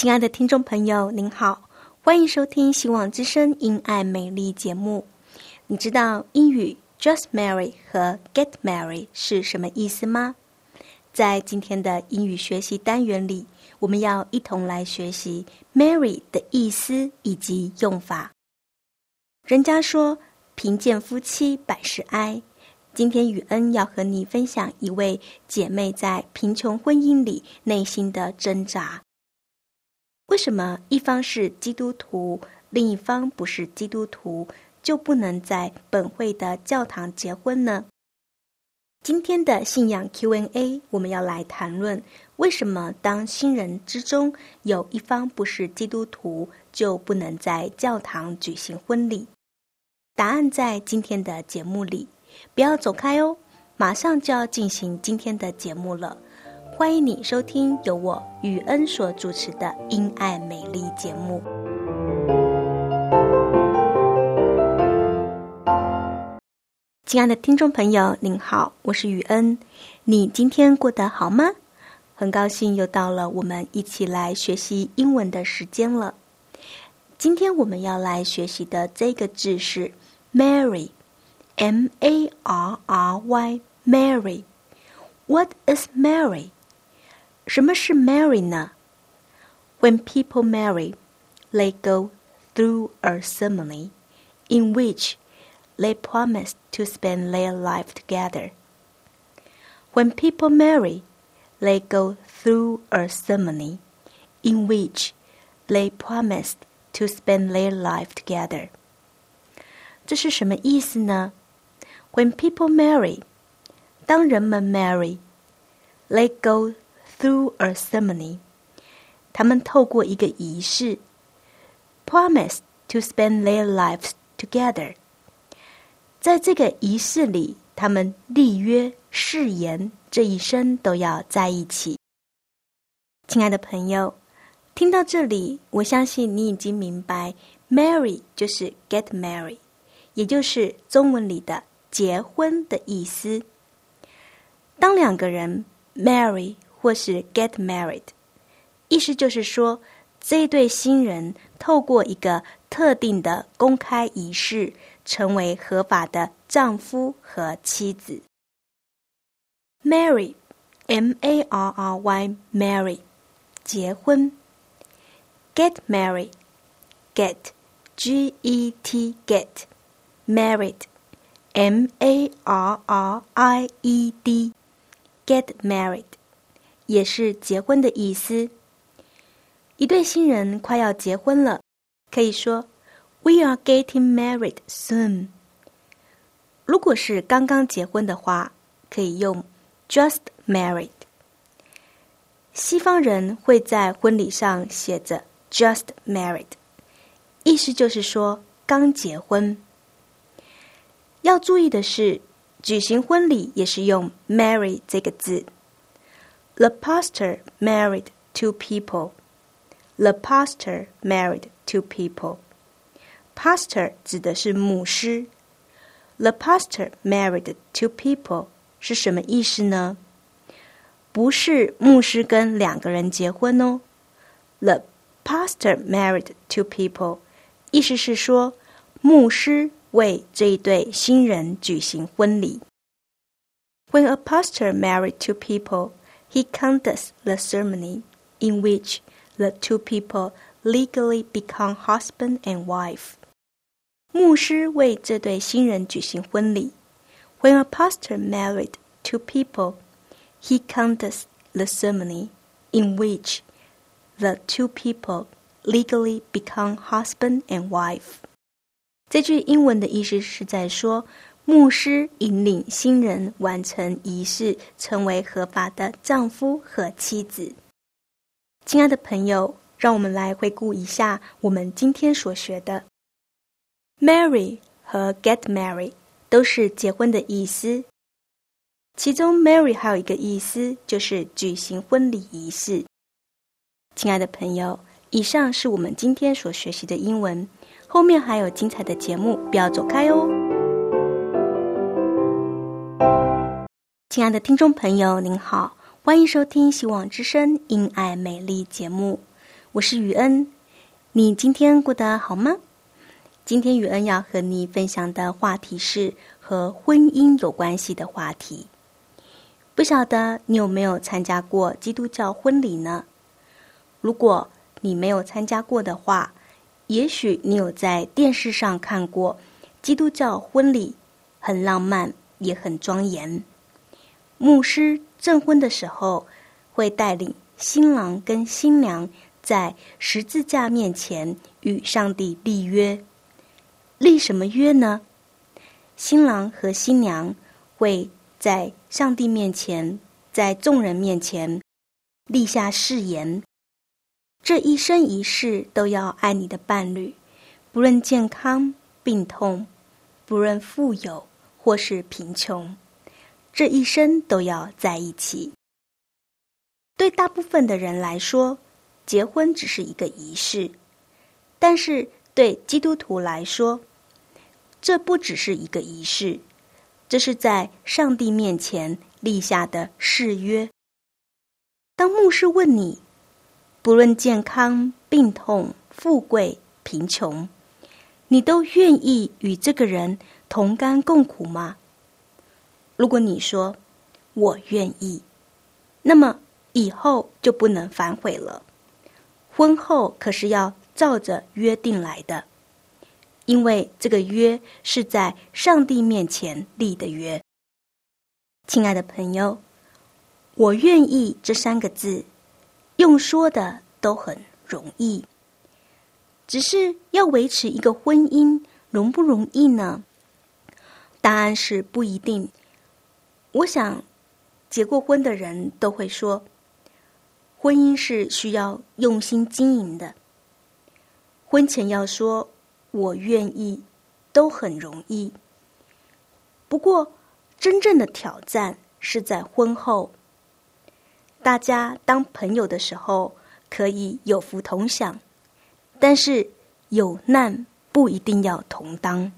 亲爱的听众朋友，您好，欢迎收听《希望之声·因爱美丽》节目。你知道英语 “just marry” 和 “get married” 是什么意思吗？在今天的英语学习单元里，我们要一同来学习 “marry” 的意思以及用法。人家说“贫贱夫妻百事哀”，今天雨恩要和你分享一位姐妹在贫穷婚姻里内心的挣扎。为什么一方是基督徒，另一方不是基督徒，就不能在本会的教堂结婚呢？今天的信仰 Q&A，我们要来谈论为什么当新人之中有一方不是基督徒，就不能在教堂举行婚礼？答案在今天的节目里，不要走开哦，马上就要进行今天的节目了。欢迎你收听由我雨恩所主持的《因爱美丽》节目。亲爱的听众朋友，您好，我是雨恩。你今天过得好吗？很高兴又到了我们一起来学习英文的时间了。今天我们要来学习的这个字是 “Mary”，M-A-R-R-Y。Mary，What is Mary？什么是 marry 呢？When people marry, they go through a ceremony in which they promise to spend their life together. When people marry, they go through a ceremony in which they promise to spend their life together. 这是什么意思呢？When people marry，当人们 marry，they go Through a ceremony，他们透过一个仪式，promise to spend their lives together。在这个仪式里，他们立约誓言，这一生都要在一起。亲爱的朋友，听到这里，我相信你已经明白，marry 就是 get married，也就是中文里的结婚的意思。当两个人 marry。或是 get married，意思就是说，这对新人透过一个特定的公开仪式，成为合法的丈夫和妻子。Marry，M A R R Y，marry，结婚。Get married，get，G E T get，married，M A R R I E D，get married。也是结婚的意思。一对新人快要结婚了，可以说 "We are getting married soon"。如果是刚刚结婚的话，可以用 "just married"。西方人会在婚礼上写着 "just married"，意思就是说刚结婚。要注意的是，举行婚礼也是用 "marry" 这个字。The pastor married two people. The pastor married two people. Pastor 指的是牧师。The pastor married two people 是什么意思呢？不是牧师跟两个人结婚哦。The pastor married two people，意思是说牧师 为这一对新人举行婚礼。When a pastor married two people, he conducts the ceremony in which the two people legally become husband and wife. 牧师为这对新人举行婚礼。When a pastor married two people, he conducts the ceremony in which the two people legally become husband and wife. 这句英文的意思是在说， 牧师引领新人完成仪式，成为合法的丈夫和妻子。亲爱的朋友，让我们来回顾一下我们今天所学的。Marry 和 get married 都是结婚的意思，其中 marry 还有一个意思就是举行婚礼仪式。亲爱的朋友，以上是我们今天所学习的英文。后面还有精彩的节目，不要走开哦！亲爱的听众朋友，您好，欢迎收听《希望之声·因爱美丽》节目，我是雨恩。你今天过得好吗？今天雨恩要和你分享的话题是和婚姻有关系的话题。不晓得你有没有参加过基督教婚礼呢？如果你没有参加过的话，也许你有在电视上看过基督教婚礼，很浪漫，也很庄严。牧师证婚的时候，会带领新郎跟新娘在十字架面前与上帝立约。立什么约呢？新郎和新娘会在上帝面前，在众人面前立下誓言。这一生一世都要爱你的伴侣，不论健康病痛，不论富有或是贫穷，这一生都要在一起。对大部分的人来说，结婚只是一个仪式，但是对基督徒来说，这不只是一个仪式，这是在上帝面前立下的誓约。当牧师问你。不论健康、病痛、富贵、贫穷，你都愿意与这个人同甘共苦吗？如果你说我愿意，那么以后就不能反悔了。婚后可是要照着约定来的，因为这个约是在上帝面前立的约。亲爱的朋友，我愿意这三个字。用说的都很容易，只是要维持一个婚姻容不容易呢？答案是不一定。我想，结过婚的人都会说，婚姻是需要用心经营的。婚前要说我愿意，都很容易。不过，真正的挑战是在婚后。大家当朋友的时候可以有福同享，但是有难不一定要同当。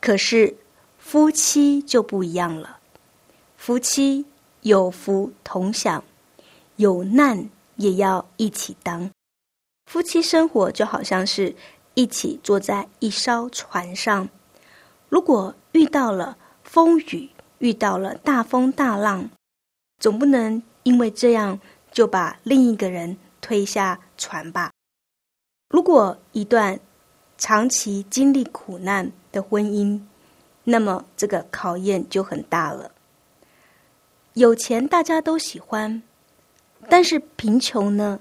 可是夫妻就不一样了，夫妻有福同享，有难也要一起当。夫妻生活就好像是一起坐在一艘船上，如果遇到了风雨，遇到了大风大浪。总不能因为这样就把另一个人推下船吧？如果一段长期经历苦难的婚姻，那么这个考验就很大了。有钱大家都喜欢，但是贫穷呢？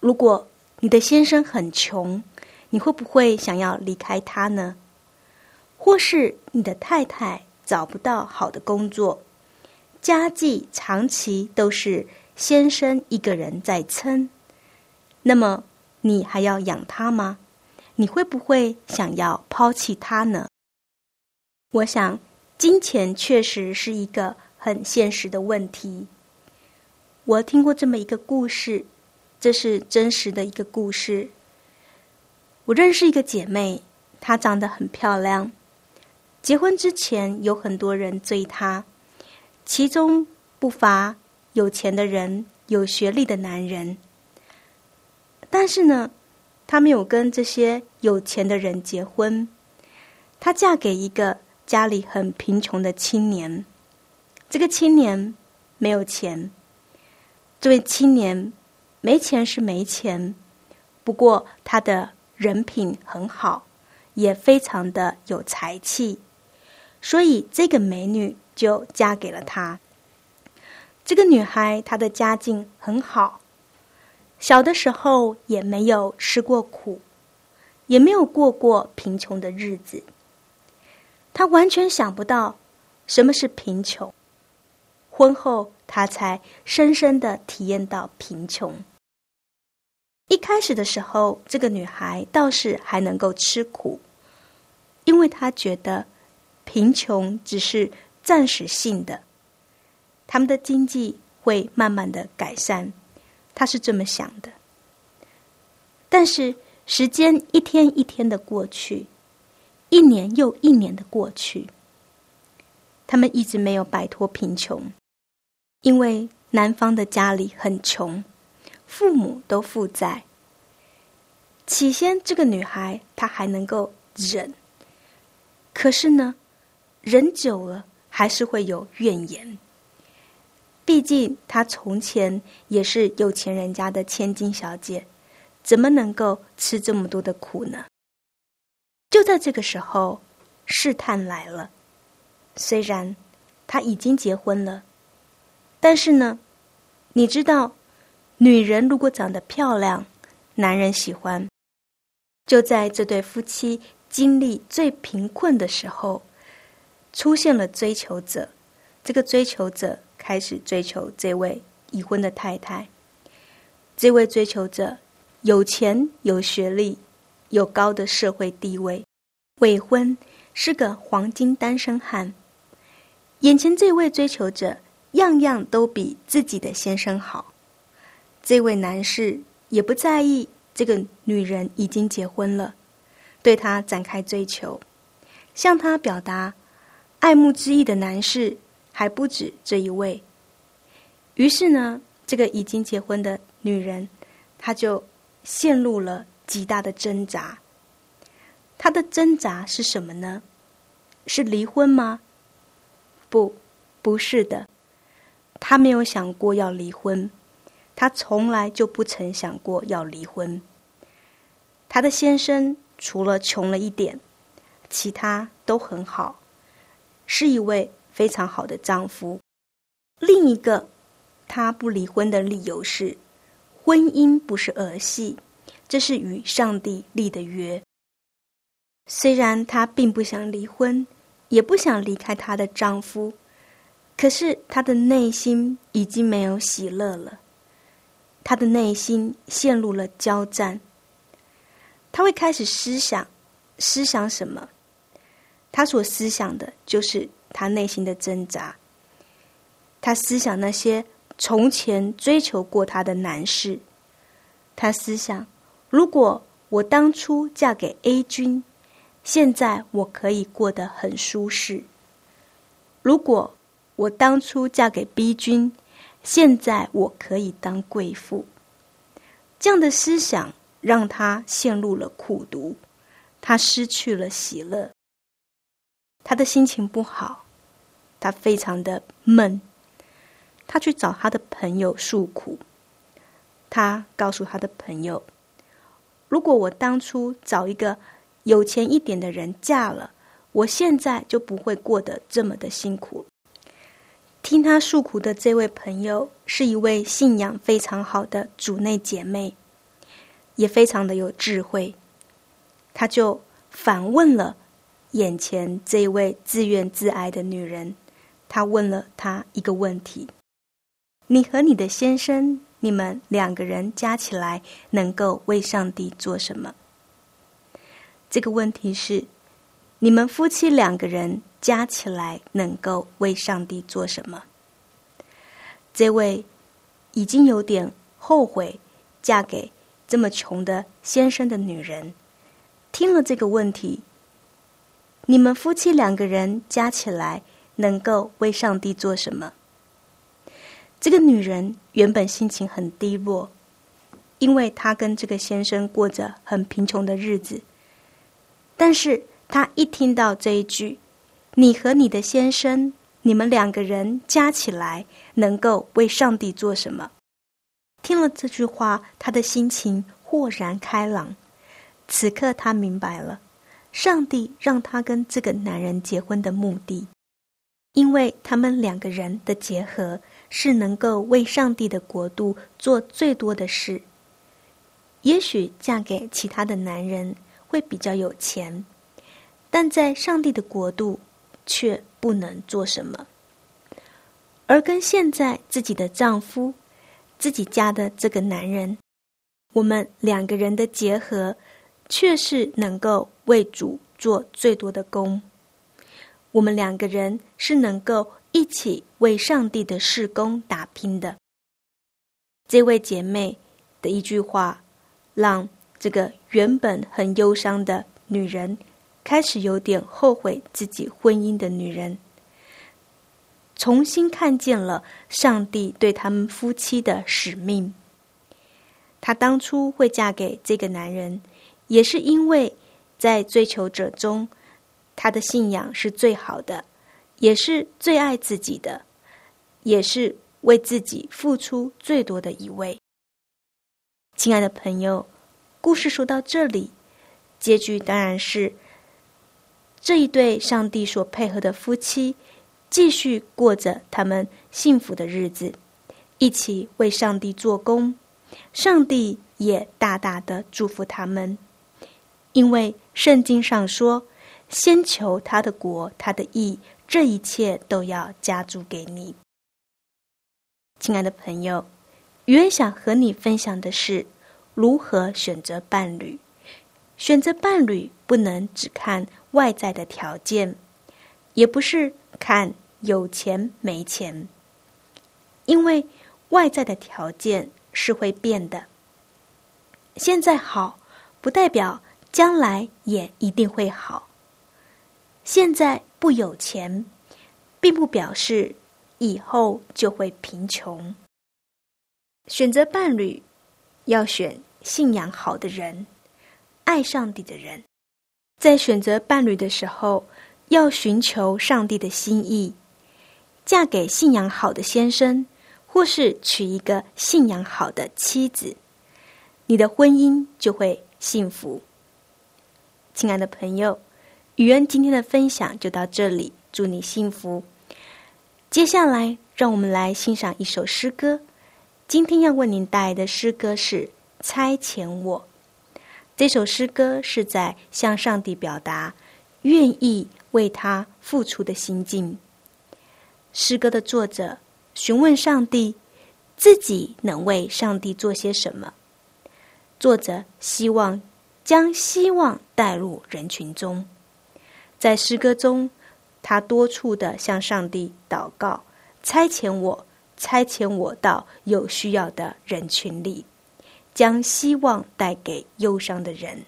如果你的先生很穷，你会不会想要离开他呢？或是你的太太找不到好的工作？家计长期都是先生一个人在撑，那么你还要养他吗？你会不会想要抛弃他呢？我想，金钱确实是一个很现实的问题。我听过这么一个故事，这是真实的一个故事。我认识一个姐妹，她长得很漂亮，结婚之前有很多人追她。其中不乏有钱的人、有学历的男人，但是呢，他没有跟这些有钱的人结婚，她嫁给一个家里很贫穷的青年。这个青年没有钱，这位青年没钱是没钱，不过他的人品很好，也非常的有才气，所以这个美女就嫁给了他。这个女孩她的家境很好，小的时候也没有吃过苦，也没有过过贫穷的日子，她完全想不到什么是贫穷。婚后，她才深深的体验到贫穷。一开始的时候，这个女孩倒是还能够吃苦，因为她觉得贫穷只是暂时性的，他们的经济会慢慢的改善，他是这么想的。但是时间一天一天的过去，一年又一年的过去，他们一直没有摆脱贫穷。因为男方的家里很穷，父母都负债。起先，这个女孩她还能够忍，可是呢，忍久了还是会有怨言。毕竟她从前也是有钱人家的千金小姐，怎么能够吃这么多的苦呢？就在这个时候，试探来了。虽然她已经结婚了。但是呢，你知道，女人如果长得漂亮，男人喜欢。就在这对夫妻经历最贫困的时候，出现了追求者。这个追求者开始追求这位已婚的太太。这位追求者有钱、有学历、有高的社会地位，未婚，是个黄金单身汉。眼前这位追求者。样样都比自己的先生好，这位男士也不在意这个女人已经结婚了，对他展开追求，向他表达爱慕之意的男士还不止这一位。于是呢，这个已经结婚的女人，她就陷入了极大的挣扎。她的挣扎是什么呢？是离婚吗？不，不是的。她没有想过要离婚，她从来就不曾想过要离婚。她的先生除了穷了一点，其他都很好，是一位非常好的丈夫。另一个他不离婚的理由是，婚姻不是儿戏，这是与上帝立的约。虽然她并不想离婚，也不想离开她的丈夫。可是他的内心已经没有喜乐了，他的内心陷入了交战。他会开始思想，思想什么？他所思想的就是他内心的挣扎。他思想那些从前追求过他的男士。他思想，如果我当初嫁给 A 君，现在我可以过得很舒适。如果我当初嫁给 B 君，现在我可以当贵妇。这样的思想让他陷入了苦读，他失去了喜乐，他的心情不好，他非常的闷。他去找他的朋友诉苦，他告诉他的朋友：“如果我当初找一个有钱一点的人嫁了，我现在就不会过得这么的辛苦。”听他诉苦的这位朋友是一位信仰非常好的主内姐妹，也非常的有智慧。他就反问了眼前这位自怨自艾的女人，她问了她一个问题：“你和你的先生，你们两个人加起来能够为上帝做什么？”这个问题是：你们夫妻两个人。加起来能够为上帝做什么？这位已经有点后悔嫁给这么穷的先生的女人，听了这个问题：你们夫妻两个人加起来能够为上帝做什么？这个女人原本心情很低落，因为她跟这个先生过着很贫穷的日子，但是她一听到这一句，“你和你的先生，你们两个人加起来能够为上帝做什么？”听了这句话，她的心情豁然开朗。此刻她明白了，上帝让他跟这个男人结婚的目的，因为他们两个人的结合是能够为上帝的国度做最多的事。也许嫁给其他的男人会比较有钱，但在上帝的国度却不能做什么。而跟现在自己的丈夫、自己家的这个男人，我们两个人的结合。却是能够为主做最多的工。我们两个人是能够一起为上帝的事工打拼的。这位姐妹的一句话，让这个原本很忧伤的女人，开始有点后悔自己婚姻的女人，重新看见了上帝对他们夫妻的使命。她当初会嫁给这个男人。也是因为，在追求者中，他的信仰是最好的，也是最爱自己的，也是为自己付出最多的一位。亲爱的朋友，故事说到这里，结局当然是这一对上帝所配合的夫妻，继续过着他们幸福的日子，一起为上帝做工，上帝也大大的祝福他们。因为圣经上说：“先求他的国，他的义，这一切都要加诸给你。”亲爱的朋友，原想和你分享的是如何选择伴侣。选择伴侣不能只看外在的条件，也不是看有钱没钱，因为外在的条件是会变的。现在好，不代表。将来也一定会好。现在不有钱，并不表示以后就会贫穷。选择伴侣，要选信仰好的人，爱上帝的人。在选择伴侣的时候，要寻求上帝的心意。嫁给信仰好的先生，或是娶一个信仰好的妻子，你的婚姻就会幸福。亲爱的朋友，雨恩今天的分享就到这里，祝你幸福。接下来，让我们来欣赏一首诗歌。今天要为您带来的诗歌是《差遣我》。这首诗歌是在向上帝表达愿意为他付出的心境。诗歌的作者询问上帝，自己能为上帝做些什么？作者希望。将希望带入人群中，在诗歌中，他多处的向上帝祷告，差遣我，差遣我到有需要的人群里，将希望带给忧伤的人。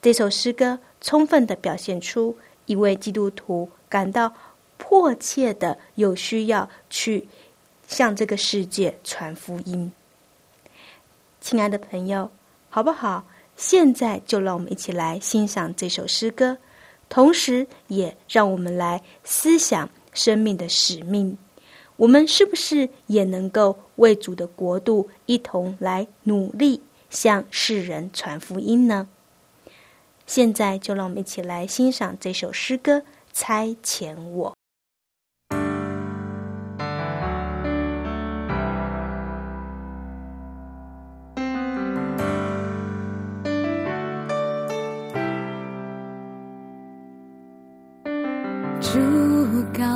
这首诗歌充分的表现出一位基督徒感到迫切的有需要去向这个世界传福音。亲爱的朋友，好不好？现在就让我们一起来欣赏这首诗歌，同时也让我们来思想生命的使命。我们是不是也能够为主的国度一同来努力，向世人传福音呢？现在就让我们一起来欣赏这首诗歌《差遣我》。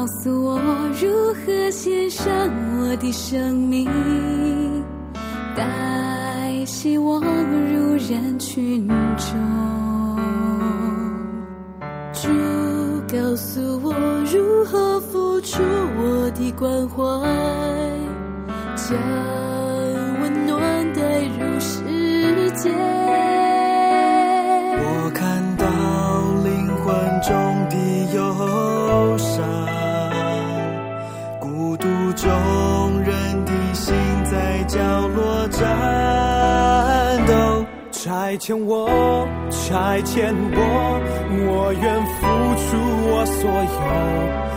告诉我如何献上我的生命，带希望入人群中。主告诉我如何付出我的关怀，将温暖带入世界。角落战斗，拆迁我，拆迁我，我愿付出我所有。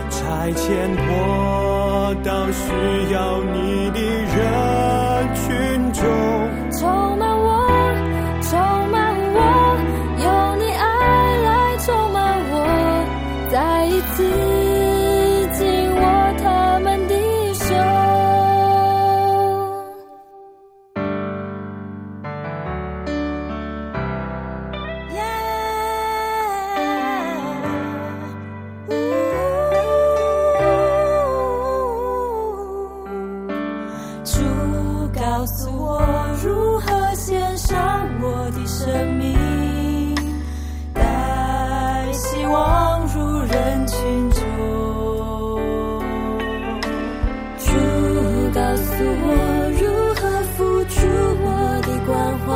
拆迁我到需要你的人群中，充满我，充满我，有你爱来充满我，再一次我如何付出我的关怀，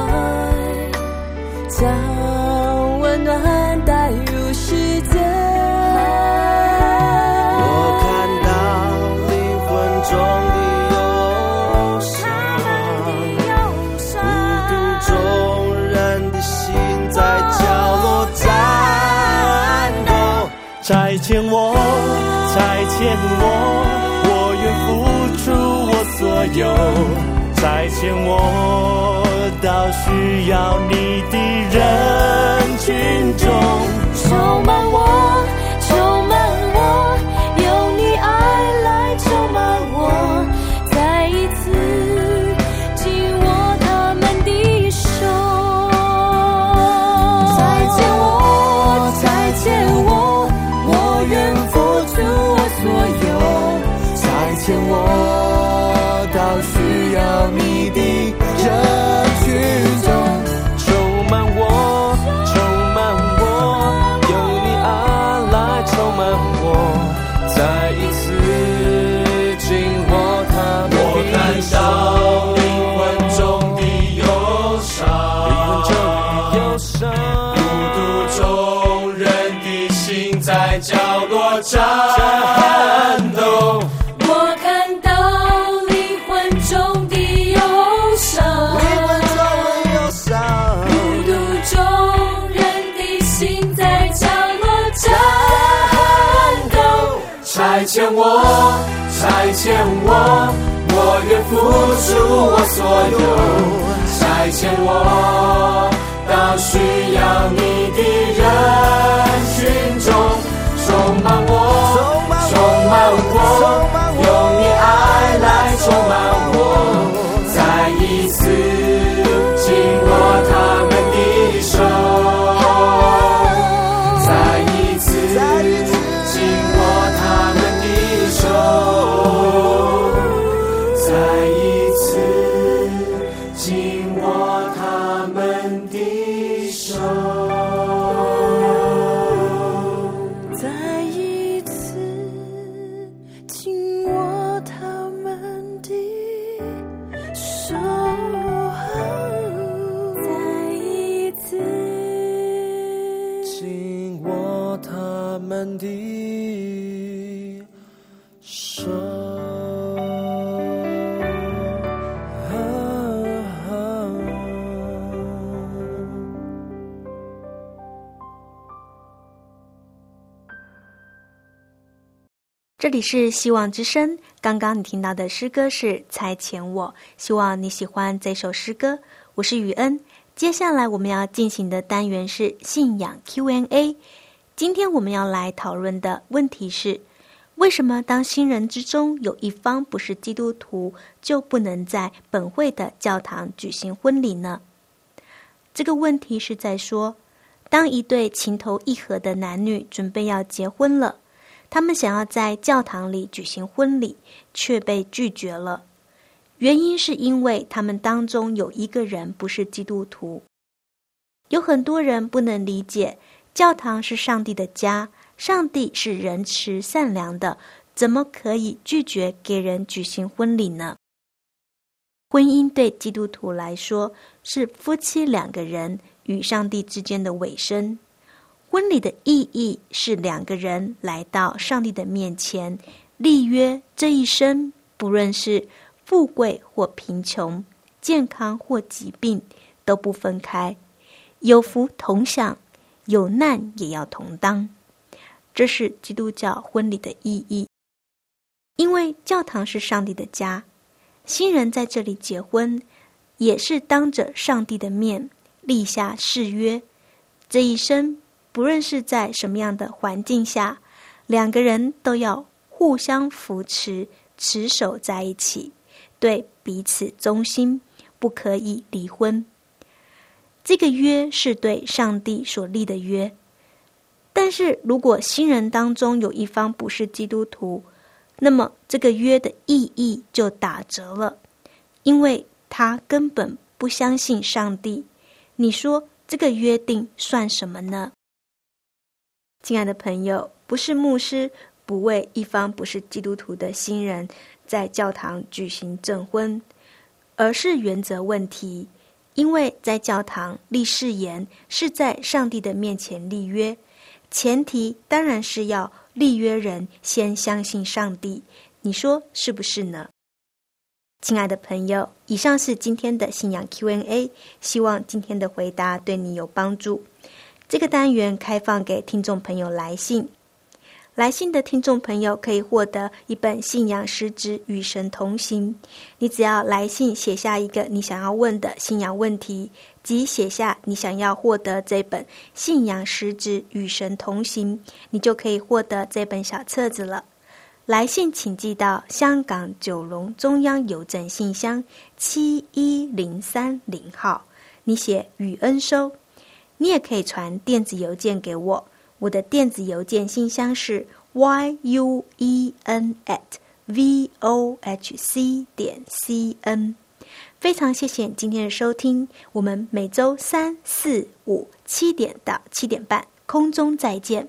牵我到需要你的人群中。充满我，我所有。差遣我到需这里是希望之声。刚刚你听到的诗歌是《才遣我》，希望你喜欢这首诗歌。我是雨恩。接下来我们要进行的单元是信仰 Q&A。今天我们要来讨论的问题是：为什么当新人之中有一方不是基督徒，就不能在本会的教堂举行婚礼呢？这个问题是在说，当一对情投意合的男女准备要结婚了。他们想要在教堂里举行婚礼，却被拒绝了。原因是因为他们当中有一个人不是基督徒。有很多人不能理解，教堂是上帝的家，上帝是仁慈善良的，怎么可以拒绝给人举行婚礼呢？婚姻对基督徒来说是夫妻两个人与上帝之间的尾声。婚礼的意义是两个人来到上帝的面前，立约这一生，不论是富贵或贫穷、健康或疾病，都不分开。有福同享，有难也要同当。这是基督教婚礼的意义。因为教堂是上帝的家，新人在这里结婚，也是当着上帝的面立下誓约。这一生，不论是在什么样的环境下，两个人都要互相扶持，持守在一起，对彼此忠心，不可以离婚。这个约是对上帝所立的约，但是如果新人当中有一方不是基督徒，那么这个约的意义就打折了，因为他根本不相信上帝。你说这个约定算什么呢？亲爱的朋友，不是牧师不为一方不是基督徒的新人在教堂举行证婚，而是原则问题。因为在教堂立誓言是在上帝的面前立约，前提当然是要立约人先相信上帝。你说是不是呢？亲爱的朋友，以上是今天的信仰 Q&A，希望今天的回答对你有帮助。这个单元开放给听众朋友来信。来信的听众朋友可以获得一本信仰诗纸《与神同行》。你只要来信写下一个你想要问的信仰问题，即写下你想要获得这本信仰诗纸《与神同行》，你就可以获得这本小册子了。来信请寄到香港九龙中央邮政信箱七一零三零号，你写与恩收。你也可以传电子邮件给我。我的电子邮件信箱是 y u e n at v o h c 点 c n。非常谢谢今天的收听，我们每周三、四、五七点到七点半空中再见。